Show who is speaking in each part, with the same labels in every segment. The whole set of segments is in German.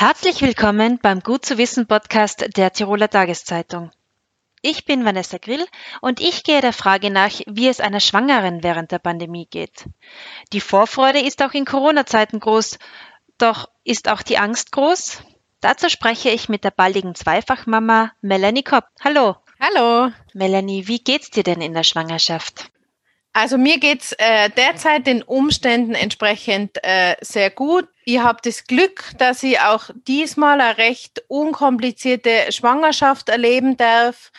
Speaker 1: Herzlich willkommen beim Gut zu wissen Podcast der Tiroler Tageszeitung. Ich bin Vanessa Grill und ich gehe der Frage nach, wie es einer Schwangeren während der Pandemie geht. Die Vorfreude ist auch in Corona-Zeiten groß, doch ist auch die Angst groß? Dazu spreche ich mit der baldigen Zweifachmama Melanie Kopp. Hallo.
Speaker 2: Hallo.
Speaker 1: Melanie, wie geht's dir denn in der Schwangerschaft?
Speaker 2: Also mir geht's äh, derzeit den Umständen entsprechend äh, sehr gut. Ich habe das Glück, dass ich auch diesmal eine recht unkomplizierte Schwangerschaft erleben darf,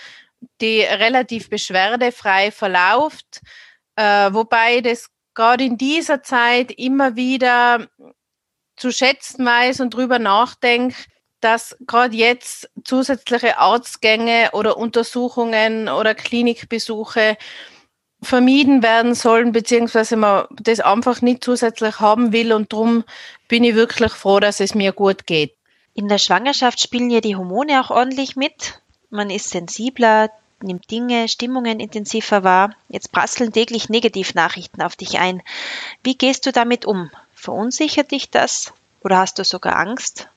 Speaker 2: die relativ beschwerdefrei verläuft, äh, wobei das gerade in dieser Zeit immer wieder zu schätzen weiß und drüber nachdenke, dass gerade jetzt zusätzliche Arztgänge oder Untersuchungen oder Klinikbesuche vermieden werden sollen, beziehungsweise man das einfach nicht zusätzlich haben will und darum bin ich wirklich froh, dass es mir gut geht.
Speaker 1: In der Schwangerschaft spielen ja die Hormone auch ordentlich mit. Man ist sensibler, nimmt Dinge, Stimmungen intensiver wahr. Jetzt prasseln täglich Negativnachrichten auf dich ein. Wie gehst du damit um? Verunsichert dich das oder hast du sogar Angst?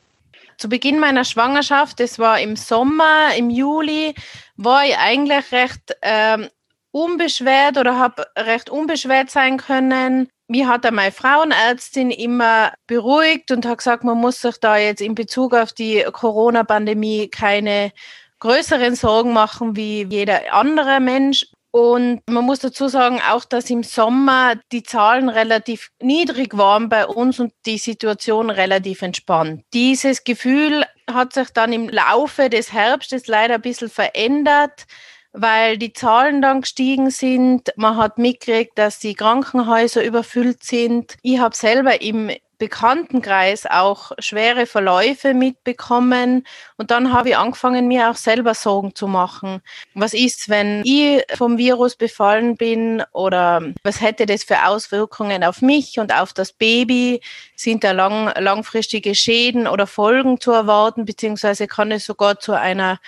Speaker 2: Zu Beginn meiner Schwangerschaft, das war im Sommer, im Juli, war ich eigentlich recht ähm, unbeschwert oder habe recht unbeschwert sein können. Mir hat meine Frauenärztin immer beruhigt und hat gesagt, man muss sich da jetzt in Bezug auf die Corona-Pandemie keine größeren Sorgen machen wie jeder andere Mensch. Und man muss dazu sagen, auch dass im Sommer die Zahlen relativ niedrig waren bei uns und die Situation relativ entspannt. Dieses Gefühl hat sich dann im Laufe des Herbstes leider ein bisschen verändert weil die Zahlen dann gestiegen sind. Man hat mitgekriegt, dass die Krankenhäuser überfüllt sind. Ich habe selber im Bekanntenkreis auch schwere Verläufe mitbekommen und dann habe ich angefangen, mir auch selber Sorgen zu machen. Was ist, wenn ich vom Virus befallen bin oder was hätte das für Auswirkungen auf mich und auf das Baby? Sind da lang, langfristige Schäden oder Folgen zu erwarten, beziehungsweise kann es sogar zu einer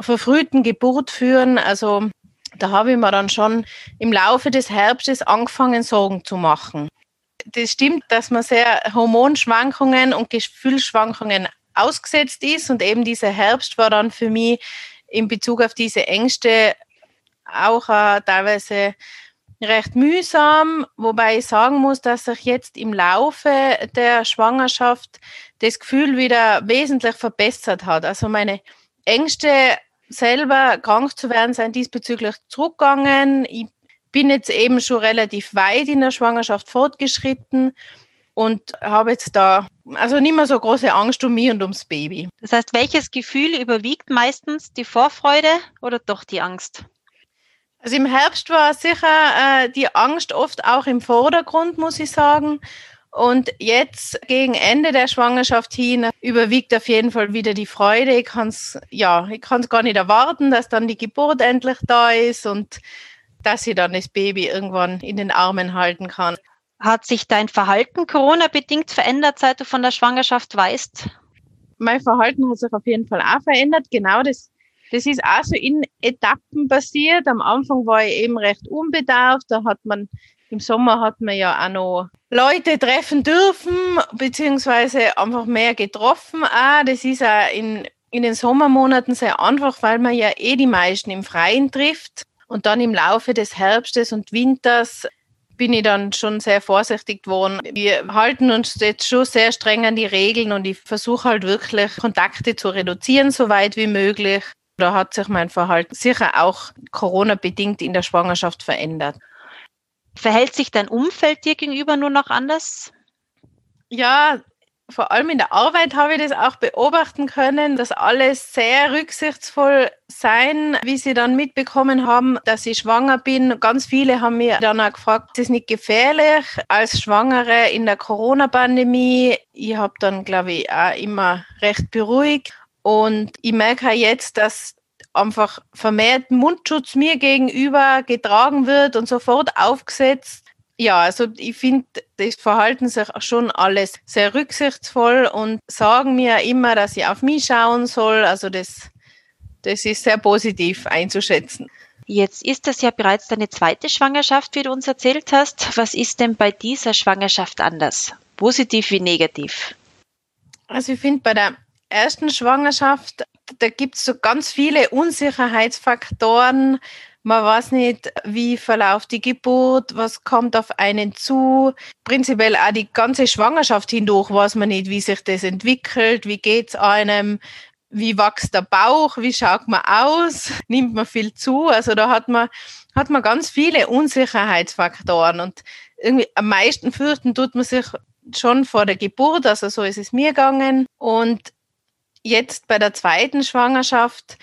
Speaker 2: verfrühten Geburt führen. Also da habe ich mir dann schon im Laufe des Herbstes angefangen, Sorgen zu machen. Das stimmt, dass man sehr Hormonschwankungen und Gefühlsschwankungen ausgesetzt ist und eben dieser Herbst war dann für mich in Bezug auf diese Ängste auch äh, teilweise recht mühsam, wobei ich sagen muss, dass sich jetzt im Laufe der Schwangerschaft das Gefühl wieder wesentlich verbessert hat. Also meine Ängste selber krank zu werden, sind diesbezüglich zurückgegangen. Ich bin jetzt eben schon relativ weit in der Schwangerschaft fortgeschritten und habe jetzt da also nicht mehr so große Angst um mich und ums Baby.
Speaker 1: Das heißt, welches Gefühl überwiegt meistens die Vorfreude oder doch die Angst?
Speaker 2: Also im Herbst war sicher äh, die Angst oft auch im Vordergrund, muss ich sagen. Und jetzt gegen Ende der Schwangerschaft hin überwiegt auf jeden Fall wieder die Freude. Ich kann es ja, ich gar nicht erwarten, dass dann die Geburt endlich da ist und dass ich dann das Baby irgendwann in den Armen halten kann.
Speaker 1: Hat sich dein Verhalten Corona-bedingt verändert, seit du von der Schwangerschaft weißt?
Speaker 2: Mein Verhalten hat sich auf jeden Fall auch verändert. Genau das, das ist auch so in Etappen passiert. Am Anfang war ich eben recht unbedarft. Da hat man im Sommer hat man ja auch noch Leute treffen dürfen, beziehungsweise einfach mehr getroffen. Auch. Das ist auch in, in den Sommermonaten sehr einfach, weil man ja eh die meisten im Freien trifft. Und dann im Laufe des Herbstes und Winters bin ich dann schon sehr vorsichtig geworden. Wir halten uns jetzt schon sehr streng an die Regeln und ich versuche halt wirklich Kontakte zu reduzieren, so weit wie möglich. Da hat sich mein Verhalten sicher auch Corona-bedingt in der Schwangerschaft verändert.
Speaker 1: Verhält sich dein Umfeld dir gegenüber nur noch anders?
Speaker 2: Ja, vor allem in der Arbeit habe ich das auch beobachten können, dass alle sehr rücksichtsvoll sein, wie sie dann mitbekommen haben, dass ich schwanger bin. Ganz viele haben mir dann auch gefragt, ist es nicht gefährlich als Schwangere in der Corona-Pandemie? Ich habe dann, glaube ich, auch immer recht beruhigt. Und ich merke auch jetzt, dass einfach vermehrt Mundschutz mir gegenüber getragen wird und sofort aufgesetzt. Ja, also ich finde, das verhalten sich schon alles sehr rücksichtsvoll und sagen mir immer, dass ich auf mich schauen soll. Also das, das ist sehr positiv einzuschätzen.
Speaker 1: Jetzt ist das ja bereits deine zweite Schwangerschaft, wie du uns erzählt hast. Was ist denn bei dieser Schwangerschaft anders? Positiv wie negativ?
Speaker 2: Also ich finde bei der ersten Schwangerschaft, da gibt es so ganz viele Unsicherheitsfaktoren. Man weiß nicht, wie verläuft die Geburt, was kommt auf einen zu. Prinzipiell auch die ganze Schwangerschaft hindurch weiß man nicht, wie sich das entwickelt, wie geht es einem, wie wächst der Bauch, wie schaut man aus, nimmt man viel zu. Also da hat man, hat man ganz viele Unsicherheitsfaktoren und irgendwie am meisten fürchten tut man sich schon vor der Geburt, also so ist es mir gegangen. Und jetzt bei der zweiten Schwangerschaft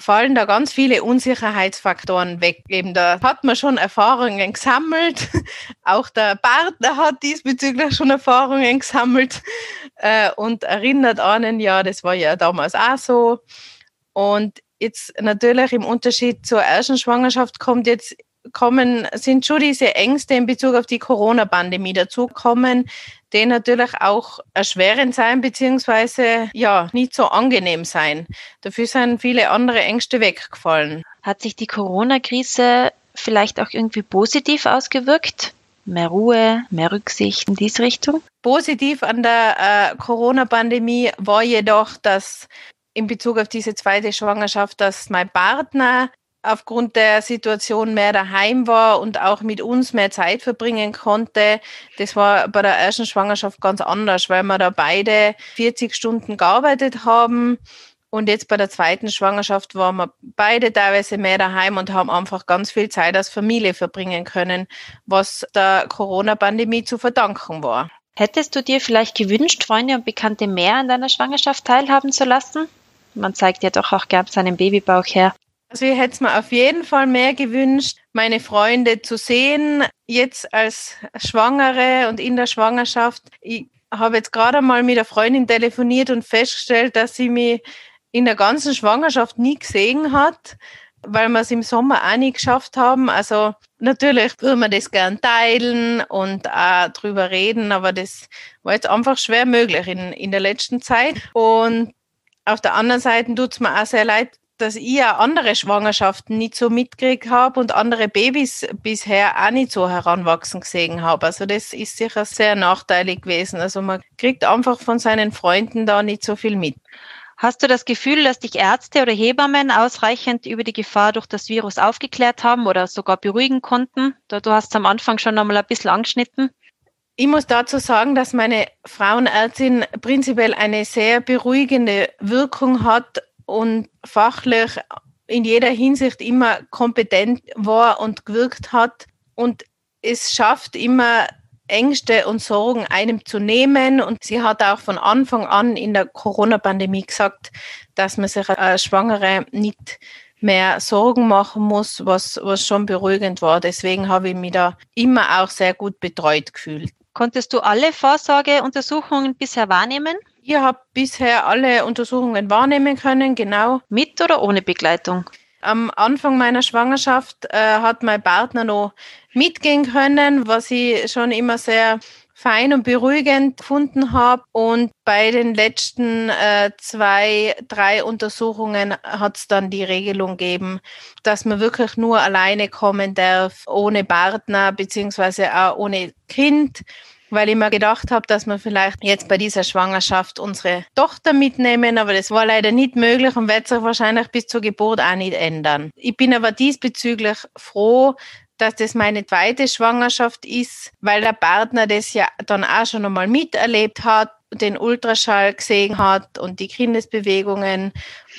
Speaker 2: fallen da ganz viele Unsicherheitsfaktoren weg. Eben da hat man schon Erfahrungen gesammelt. Auch der Partner hat diesbezüglich schon Erfahrungen gesammelt äh, und erinnert einen, ja, das war ja damals auch so. Und jetzt natürlich im Unterschied zur ersten Schwangerschaft kommt jetzt kommen, sind schon diese Ängste in Bezug auf die Corona-Pandemie dazukommen, die natürlich auch erschwerend sein, beziehungsweise ja, nicht so angenehm sein. Dafür sind viele andere Ängste weggefallen.
Speaker 1: Hat sich die Corona-Krise vielleicht auch irgendwie positiv ausgewirkt? Mehr Ruhe, mehr Rücksicht in diese Richtung?
Speaker 2: Positiv an der äh, Corona-Pandemie war jedoch, dass in Bezug auf diese zweite Schwangerschaft, dass mein Partner aufgrund der Situation mehr daheim war und auch mit uns mehr Zeit verbringen konnte. Das war bei der ersten Schwangerschaft ganz anders, weil wir da beide 40 Stunden gearbeitet haben. Und jetzt bei der zweiten Schwangerschaft waren wir beide teilweise mehr daheim und haben einfach ganz viel Zeit als Familie verbringen können, was der Corona-Pandemie zu verdanken war.
Speaker 1: Hättest du dir vielleicht gewünscht, Freunde und Bekannte mehr an deiner Schwangerschaft teilhaben zu lassen? Man zeigt ja doch auch gern seinen Babybauch her.
Speaker 2: Also ich hätte es mir auf jeden Fall mehr gewünscht, meine Freunde zu sehen, jetzt als Schwangere und in der Schwangerschaft. Ich habe jetzt gerade mal mit einer Freundin telefoniert und festgestellt, dass sie mich in der ganzen Schwangerschaft nie gesehen hat, weil wir es im Sommer auch nie geschafft haben. Also natürlich würde man das gern teilen und auch drüber reden, aber das war jetzt einfach schwer möglich in, in der letzten Zeit. Und auf der anderen Seite tut es mir auch sehr leid, dass ich ja andere Schwangerschaften nicht so mitgekriegt habe und andere Babys bisher auch nicht so heranwachsen gesehen habe. Also das ist sicher sehr nachteilig gewesen. Also man kriegt einfach von seinen Freunden da nicht so viel mit.
Speaker 1: Hast du das Gefühl, dass dich Ärzte oder Hebammen ausreichend über die Gefahr durch das Virus aufgeklärt haben oder sogar beruhigen konnten? Du hast es am Anfang schon einmal ein bisschen angeschnitten.
Speaker 2: Ich muss dazu sagen, dass meine Frauenärztin prinzipiell eine sehr beruhigende Wirkung hat und fachlich in jeder Hinsicht immer kompetent war und gewirkt hat und es schafft immer Ängste und Sorgen einem zu nehmen. Und sie hat auch von Anfang an in der Corona-Pandemie gesagt, dass man sich als Schwangere nicht mehr Sorgen machen muss, was, was schon beruhigend war. Deswegen habe ich mich da immer auch sehr gut betreut gefühlt.
Speaker 1: Konntest du alle Vorsorgeuntersuchungen bisher wahrnehmen?
Speaker 2: Ich habe bisher alle Untersuchungen wahrnehmen können, genau.
Speaker 1: Mit oder ohne Begleitung?
Speaker 2: Am Anfang meiner Schwangerschaft äh, hat mein Partner noch mitgehen können, was ich schon immer sehr fein und beruhigend gefunden habe. Und bei den letzten äh, zwei, drei Untersuchungen hat es dann die Regelung gegeben, dass man wirklich nur alleine kommen darf, ohne Partner beziehungsweise auch ohne Kind weil ich mir gedacht habe, dass wir vielleicht jetzt bei dieser Schwangerschaft unsere Tochter mitnehmen, aber das war leider nicht möglich und wird sich wahrscheinlich bis zur Geburt auch nicht ändern. Ich bin aber diesbezüglich froh, dass das meine zweite Schwangerschaft ist, weil der Partner das ja dann auch schon einmal miterlebt hat, den Ultraschall gesehen hat und die Kindesbewegungen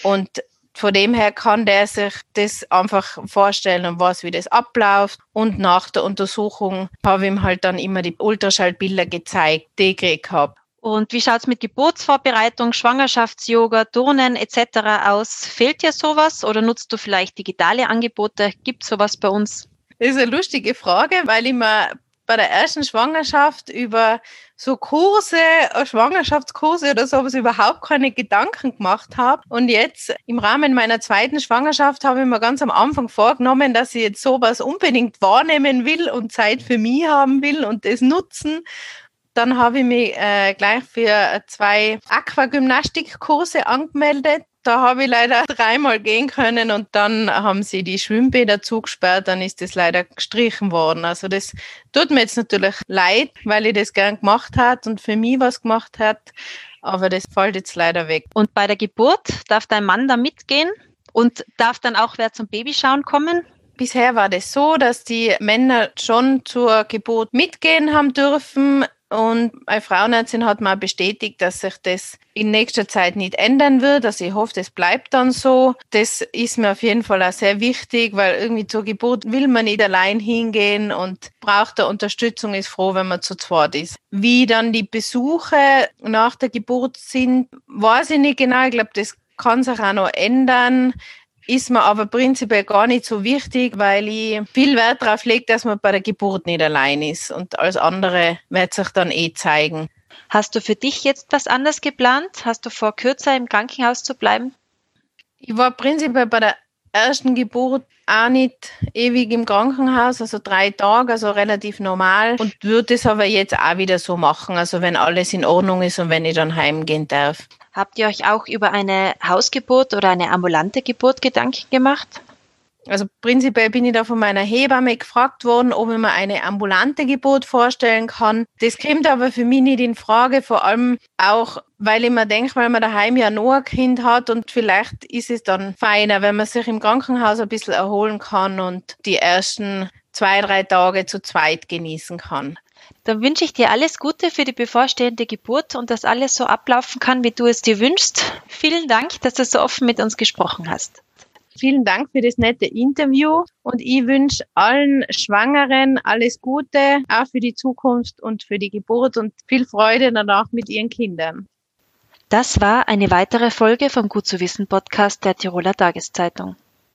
Speaker 2: und von dem her kann der sich das einfach vorstellen und weiß, wie das abläuft. Und nach der Untersuchung habe ich ihm halt dann immer die Ultraschallbilder gezeigt, die ich gekriegt habe.
Speaker 1: Und wie schaut's mit Geburtsvorbereitung, Schwangerschafts-Yoga, Turnen etc. aus? Fehlt dir sowas oder nutzt du vielleicht digitale Angebote? Gibt sowas bei uns?
Speaker 2: Das ist eine lustige Frage, weil ich mir bei der ersten Schwangerschaft über so Kurse, äh, Schwangerschaftskurse oder sowas überhaupt keine Gedanken gemacht habe. Und jetzt im Rahmen meiner zweiten Schwangerschaft habe ich mir ganz am Anfang vorgenommen, dass ich jetzt sowas unbedingt wahrnehmen will und Zeit für mich haben will und das nutzen. Dann habe ich mich äh, gleich für zwei Aquagymnastikkurse angemeldet da habe ich leider dreimal gehen können und dann haben sie die Schwimmbäder zugesperrt, dann ist das leider gestrichen worden. Also das tut mir jetzt natürlich leid, weil ich das gern gemacht hat und für mich was gemacht hat. aber das fällt jetzt leider weg.
Speaker 1: Und bei der Geburt darf dein Mann da mitgehen und darf dann auch wer zum Babyschauen kommen?
Speaker 2: Bisher war das so, dass die Männer schon zur Geburt mitgehen haben dürfen. Und eine Frauenärztin hat mal bestätigt, dass sich das in nächster Zeit nicht ändern wird. Also ich hoffe, das bleibt dann so. Das ist mir auf jeden Fall auch sehr wichtig, weil irgendwie zur Geburt will man nicht allein hingehen und braucht da Unterstützung, ist froh, wenn man zu zweit ist. Wie dann die Besuche nach der Geburt sind, weiß ich nicht genau. Ich glaube, das kann sich auch noch ändern ist mir aber prinzipiell gar nicht so wichtig, weil ich viel Wert darauf lege, dass man bei der Geburt nicht allein ist. Und alles andere wird sich dann eh zeigen.
Speaker 1: Hast du für dich jetzt was anders geplant? Hast du vor, kürzer im Krankenhaus zu bleiben?
Speaker 2: Ich war prinzipiell bei der ersten Geburt auch nicht ewig im Krankenhaus, also drei Tage, also relativ normal. Und würde es aber jetzt auch wieder so machen, also wenn alles in Ordnung ist und wenn ich dann heimgehen darf.
Speaker 1: Habt ihr euch auch über eine Hausgeburt oder eine ambulante Geburt Gedanken gemacht?
Speaker 2: Also prinzipiell bin ich da von meiner Hebamme gefragt worden, ob ich mir eine ambulante Geburt vorstellen kann. Das kommt aber für mich nicht in Frage, vor allem auch, weil ich mir denke, weil man daheim ja noch ein Kind hat und vielleicht ist es dann feiner, wenn man sich im Krankenhaus ein bisschen erholen kann und die ersten zwei, drei Tage zu zweit genießen kann.
Speaker 1: Dann wünsche ich dir alles Gute für die bevorstehende Geburt und dass alles so ablaufen kann, wie du es dir wünschst. Vielen Dank, dass du so offen mit uns gesprochen hast.
Speaker 2: Vielen Dank für das nette Interview und ich wünsche allen Schwangeren alles Gute, auch für die Zukunft und für die Geburt und viel Freude danach mit ihren Kindern.
Speaker 1: Das war eine weitere Folge vom Gut zu wissen Podcast der Tiroler Tageszeitung.